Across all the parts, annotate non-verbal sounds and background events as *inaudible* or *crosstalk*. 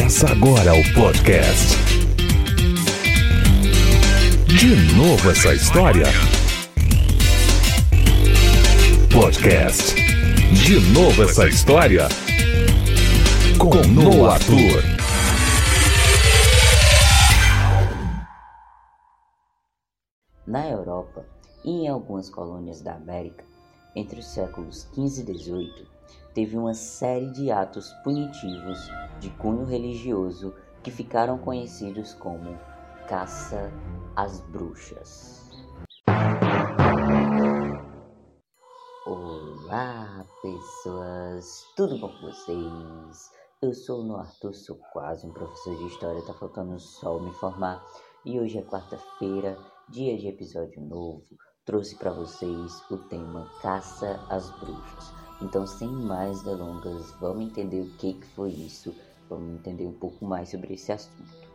Começa agora o podcast. De novo essa história? Podcast. De novo essa história? Com Noah Arthur. Na Europa e em algumas colônias da América, entre os séculos XV e XVIII, teve uma série de atos punitivos de cunho religioso que ficaram conhecidos como caça às bruxas. Olá, pessoas! Tudo bom com vocês? Eu sou o Arthur, sou quase um professor de história, tá faltando só me formar. E hoje é quarta-feira, dia de episódio novo. Trouxe para vocês o tema Caça às Bruxas. Então, sem mais delongas, vamos entender o que, que foi isso, vamos entender um pouco mais sobre esse assunto.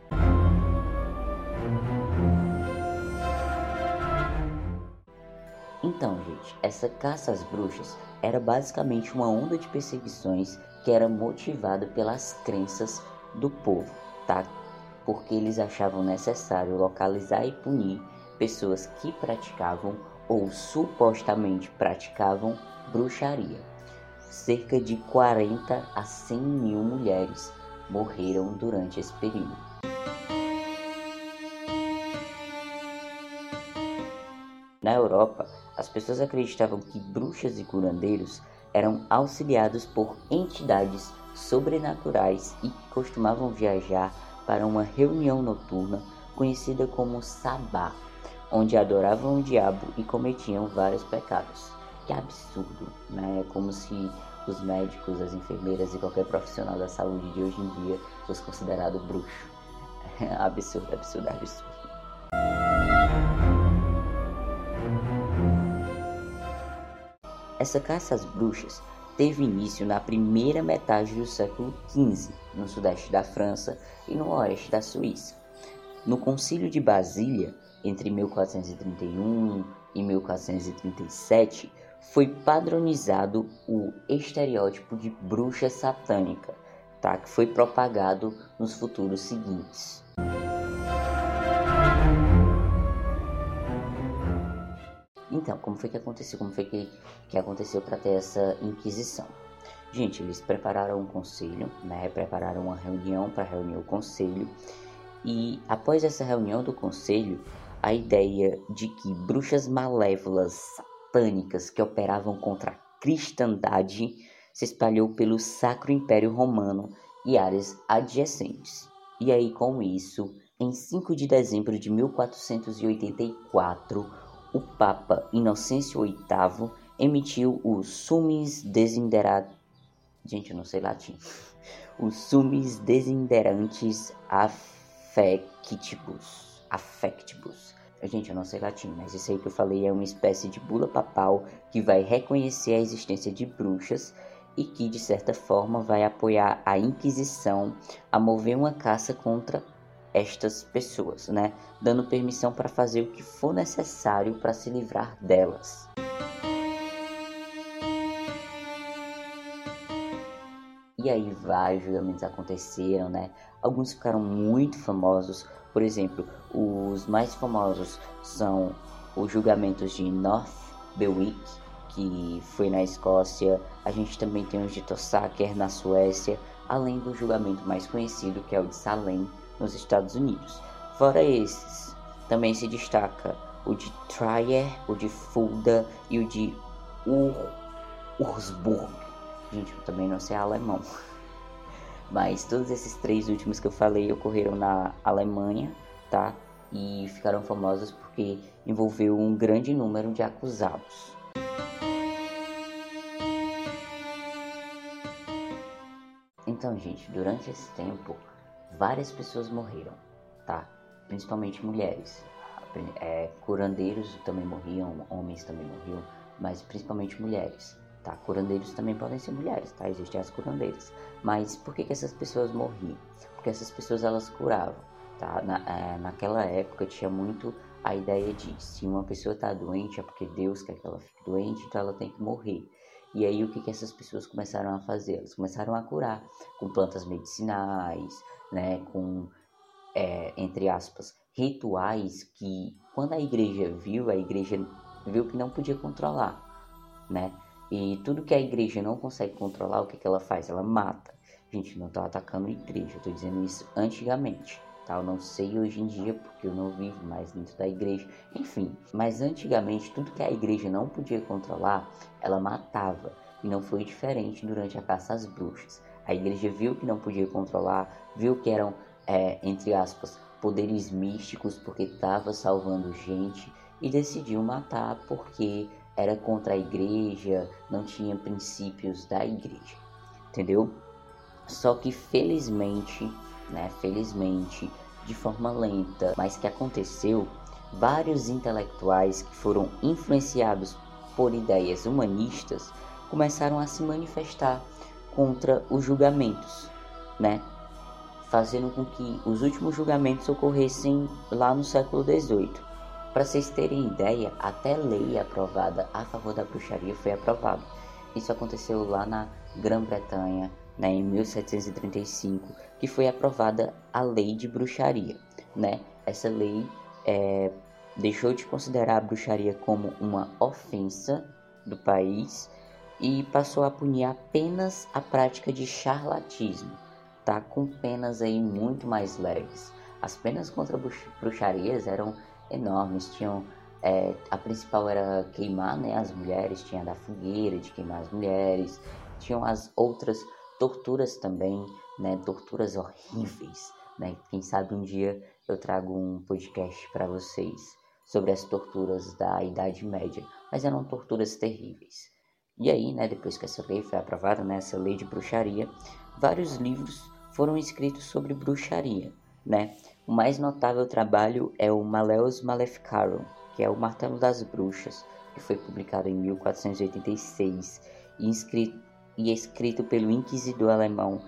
Então, gente, essa caça às bruxas era basicamente uma onda de perseguições que era motivada pelas crenças do povo, tá? Porque eles achavam necessário localizar e punir pessoas que praticavam ou supostamente praticavam bruxaria cerca de 40 a 100 mil mulheres morreram durante esse período. Na Europa, as pessoas acreditavam que bruxas e curandeiros eram auxiliados por entidades sobrenaturais e costumavam viajar para uma reunião noturna conhecida como sabá, onde adoravam o diabo e cometiam vários pecados. Que absurdo, né? É como se os médicos, as enfermeiras e qualquer profissional da saúde de hoje em dia fosse considerado bruxo. *laughs* absurdo, absurdo, absurdo. Essa caça às bruxas teve início na primeira metade do século XV, no sudeste da França e no oeste da Suíça. No Concílio de Basília, entre 1431 e 1437, foi padronizado o estereótipo de bruxa satânica, tá? que foi propagado nos futuros seguintes. Então, como foi que aconteceu? Como foi que, que aconteceu para ter essa inquisição? Gente, eles prepararam um conselho, né? Prepararam uma reunião para reunir o conselho. E após essa reunião do conselho, a ideia de que bruxas malévolas satânicas que operavam contra a cristandade se espalhou pelo Sacro Império Romano e áreas adjacentes. E aí, com isso, em 5 de dezembro de 1484, o Papa Inocêncio VIII emitiu o Sumis Desinderat... Gente, eu não sei latim. O Sumis Desinderantes Affectibus. Affectibus Gente, eu não sei latim, mas isso aí que eu falei é uma espécie de bula papal que vai reconhecer a existência de bruxas e que, de certa forma, vai apoiar a Inquisição a mover uma caça contra estas pessoas, né? Dando permissão para fazer o que for necessário para se livrar delas. E aí vários julgamentos aconteceram, né? Alguns ficaram muito famosos, por exemplo, os mais famosos são os julgamentos de North Berwick, que foi na Escócia, a gente também tem os de Tossaker na Suécia, além do julgamento mais conhecido que é o de Salem nos Estados Unidos. Fora esses, também se destaca o de Trier, o de Fulda e o de Ur Ursburg. Gente, eu também não sei alemão. Mas todos esses três últimos que eu falei ocorreram na Alemanha, tá? E ficaram famosos porque envolveu um grande número de acusados. Então, gente, durante esse tempo, várias pessoas morreram, tá? Principalmente mulheres. É, curandeiros também morriam, homens também morriam, mas principalmente mulheres tá? Curandeiros também podem ser mulheres, tá? Existem as curandeiras. Mas por que, que essas pessoas morriam? Porque essas pessoas elas curavam, tá? Na, é, naquela época tinha muito a ideia de se uma pessoa está doente é porque Deus quer que ela fique doente, então ela tem que morrer. E aí o que, que essas pessoas começaram a fazer? Elas começaram a curar com plantas medicinais, né, com, é, entre aspas, rituais que quando a igreja viu, a igreja viu que não podia controlar, né? E tudo que a igreja não consegue controlar, o que, que ela faz? Ela mata. Gente, não estou atacando a igreja, estou dizendo isso antigamente. Tá? Eu não sei hoje em dia porque eu não vivo mais dentro da igreja. Enfim, mas antigamente tudo que a igreja não podia controlar, ela matava. E não foi diferente durante a caça às bruxas. A igreja viu que não podia controlar, viu que eram, é, entre aspas, poderes místicos porque estava salvando gente e decidiu matar porque era contra a igreja, não tinha princípios da igreja, entendeu? Só que felizmente, né, felizmente, de forma lenta, mas que aconteceu, vários intelectuais que foram influenciados por ideias humanistas começaram a se manifestar contra os julgamentos, né? Fazendo com que os últimos julgamentos ocorressem lá no século XVIII. Para vocês terem ideia, até lei aprovada a favor da bruxaria foi aprovada. Isso aconteceu lá na Grã-Bretanha, né, em 1735, que foi aprovada a lei de bruxaria. Né? Essa lei é, deixou de considerar a bruxaria como uma ofensa do país e passou a punir apenas a prática de charlatismo, tá? com penas aí muito mais leves. As penas contra bruxarias eram enormes. Tinham é, a principal era queimar né, as mulheres, tinha da fogueira de queimar as mulheres, tinham as outras torturas também, né, torturas horríveis, né? Quem sabe um dia eu trago um podcast para vocês sobre as torturas da Idade Média, mas eram torturas terríveis. E aí, né, depois que essa lei foi aprovada, né, essa lei de bruxaria, vários livros foram escritos sobre bruxaria, né? O mais notável trabalho é o Maleus Maleficarum, que é o Martelo das Bruxas, que foi publicado em 1486 e, inscrito, e escrito pelo inquisidor alemão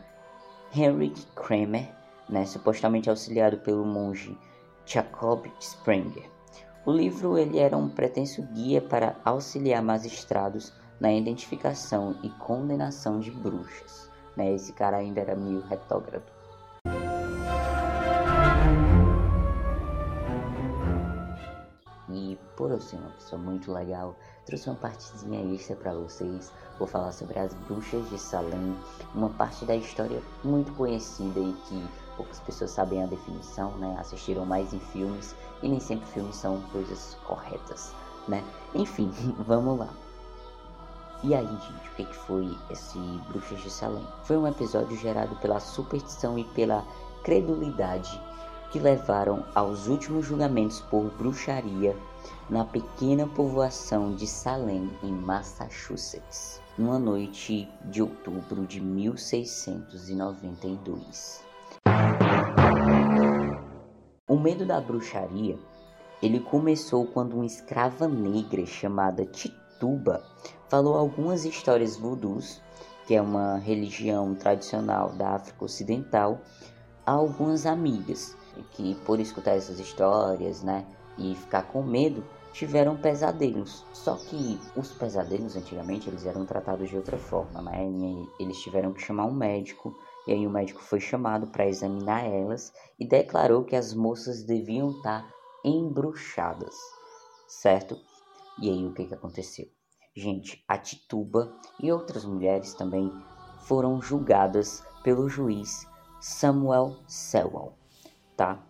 Heinrich Kramer, né, supostamente auxiliado pelo monge Jacob Sprenger. O livro ele era um pretenso guia para auxiliar magistrados na identificação e condenação de bruxas. Né? Esse cara ainda era meio retógrafo. Por eu ser uma pessoa muito legal, trouxe uma partezinha extra para vocês. Vou falar sobre as bruxas de Salem, uma parte da história muito conhecida e que poucas pessoas sabem a definição, né? Assistiram mais em filmes e nem sempre filmes são coisas corretas, né? Enfim, *laughs* vamos lá. E aí, gente, o que, que foi esse Bruxas de Salem? Foi um episódio gerado pela superstição e pela credulidade que levaram aos últimos julgamentos por bruxaria na pequena povoação de Salem, em Massachusetts, numa noite de outubro de 1692. O medo da bruxaria ele começou quando uma escrava negra chamada Tituba falou algumas histórias voodoos, que é uma religião tradicional da África Ocidental, a algumas amigas, que por escutar essas histórias, né, e ficar com medo, tiveram pesadelos. Só que os pesadelos antigamente eles eram tratados de outra forma, né? Eles tiveram que chamar um médico e aí o médico foi chamado para examinar elas e declarou que as moças deviam estar tá embruxadas, certo? E aí o que que aconteceu? Gente, a Tituba e outras mulheres também foram julgadas pelo juiz Samuel Sewell, tá?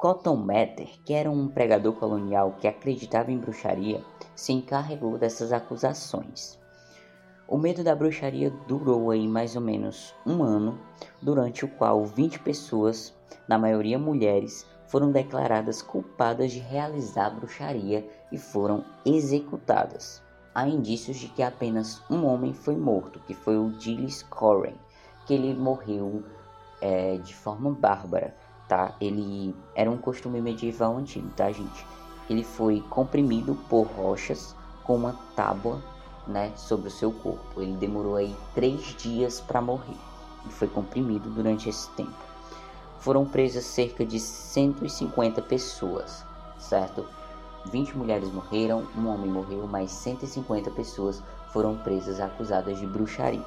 Cotton Mather, que era um pregador colonial que acreditava em bruxaria, se encarregou dessas acusações. O medo da bruxaria durou aí mais ou menos um ano, durante o qual 20 pessoas, na maioria mulheres, foram declaradas culpadas de realizar bruxaria e foram executadas. Há indícios de que apenas um homem foi morto, que foi o Gilles Corren, que ele morreu é, de forma bárbara, tá? Ele era um costume medieval antigo, tá, gente? Ele foi comprimido por rochas com uma tábua, né, sobre o seu corpo. Ele demorou aí três dias para morrer e foi comprimido durante esse tempo. Foram presas cerca de 150 pessoas, certo? 20 mulheres morreram, um homem morreu, mas 150 pessoas foram presas acusadas de bruxaria.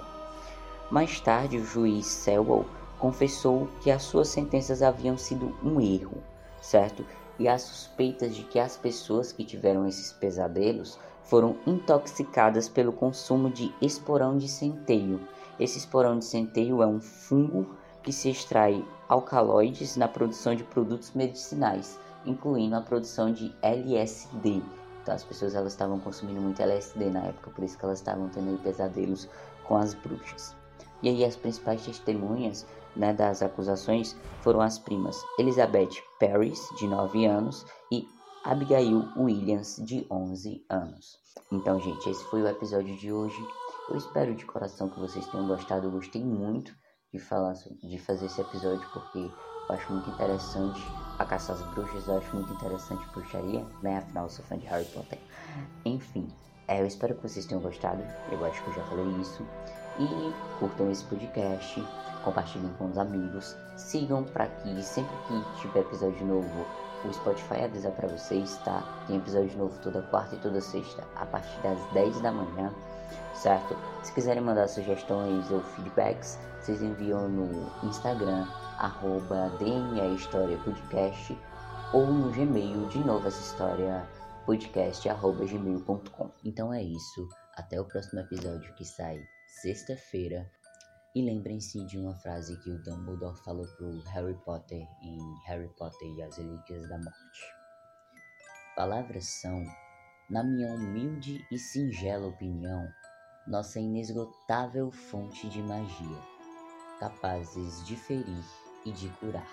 Mais tarde, o juiz Sewell confessou que as suas sentenças haviam sido um erro, certo? E as suspeitas de que as pessoas que tiveram esses pesadelos foram intoxicadas pelo consumo de esporão de centeio. Esse esporão de centeio é um fungo que se extrai alcaloides na produção de produtos medicinais, incluindo a produção de LSD. Então as pessoas elas estavam consumindo muito LSD na época, por isso que elas estavam tendo pesadelos com as bruxas. E aí as principais testemunhas né, das acusações foram as primas Elizabeth Paris, de 9 anos, e Abigail Williams, de 11 anos. Então, gente, esse foi o episódio de hoje. Eu espero de coração que vocês tenham gostado. Eu gostei muito de falar, de fazer esse episódio porque eu acho muito interessante a caça às bruxas. Eu acho muito interessante bruxaria, né? Afinal, eu sou fã de Harry Potter. Enfim, é, eu espero que vocês tenham gostado. Eu acho que eu já falei isso. E curtam esse podcast, compartilhem com os amigos, sigam para que sempre que tiver episódio novo o Spotify avisa para vocês, tá? Tem episódio novo toda quarta e toda sexta, a partir das 10 da manhã, certo? Se quiserem mandar sugestões ou feedbacks, vocês enviam no Instagram, arroba História Podcast, ou no Gmail, de novo essa história, podcast, arroba gmail.com. Então é isso, até o próximo episódio que sai sexta-feira. E lembrem-se de uma frase que o Dumbledore falou pro Harry Potter em Harry Potter e as Relíquias da Morte. Palavras são, na minha humilde e singela opinião, nossa inesgotável fonte de magia, capazes de ferir e de curar.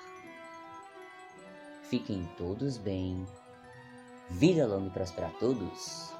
Fiquem todos bem. Vida longa e próspera a todos.